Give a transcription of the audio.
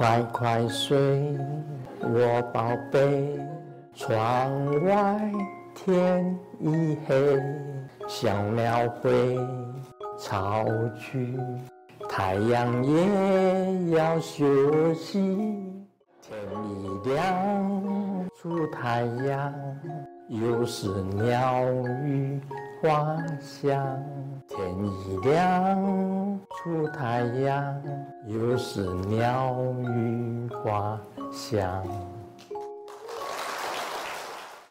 快快睡，我宝贝。窗外天已黑，小鸟飞巢去，太阳也要休息。天一亮出太阳，又是鸟语花香。天一亮出太阳，又是鸟语花香。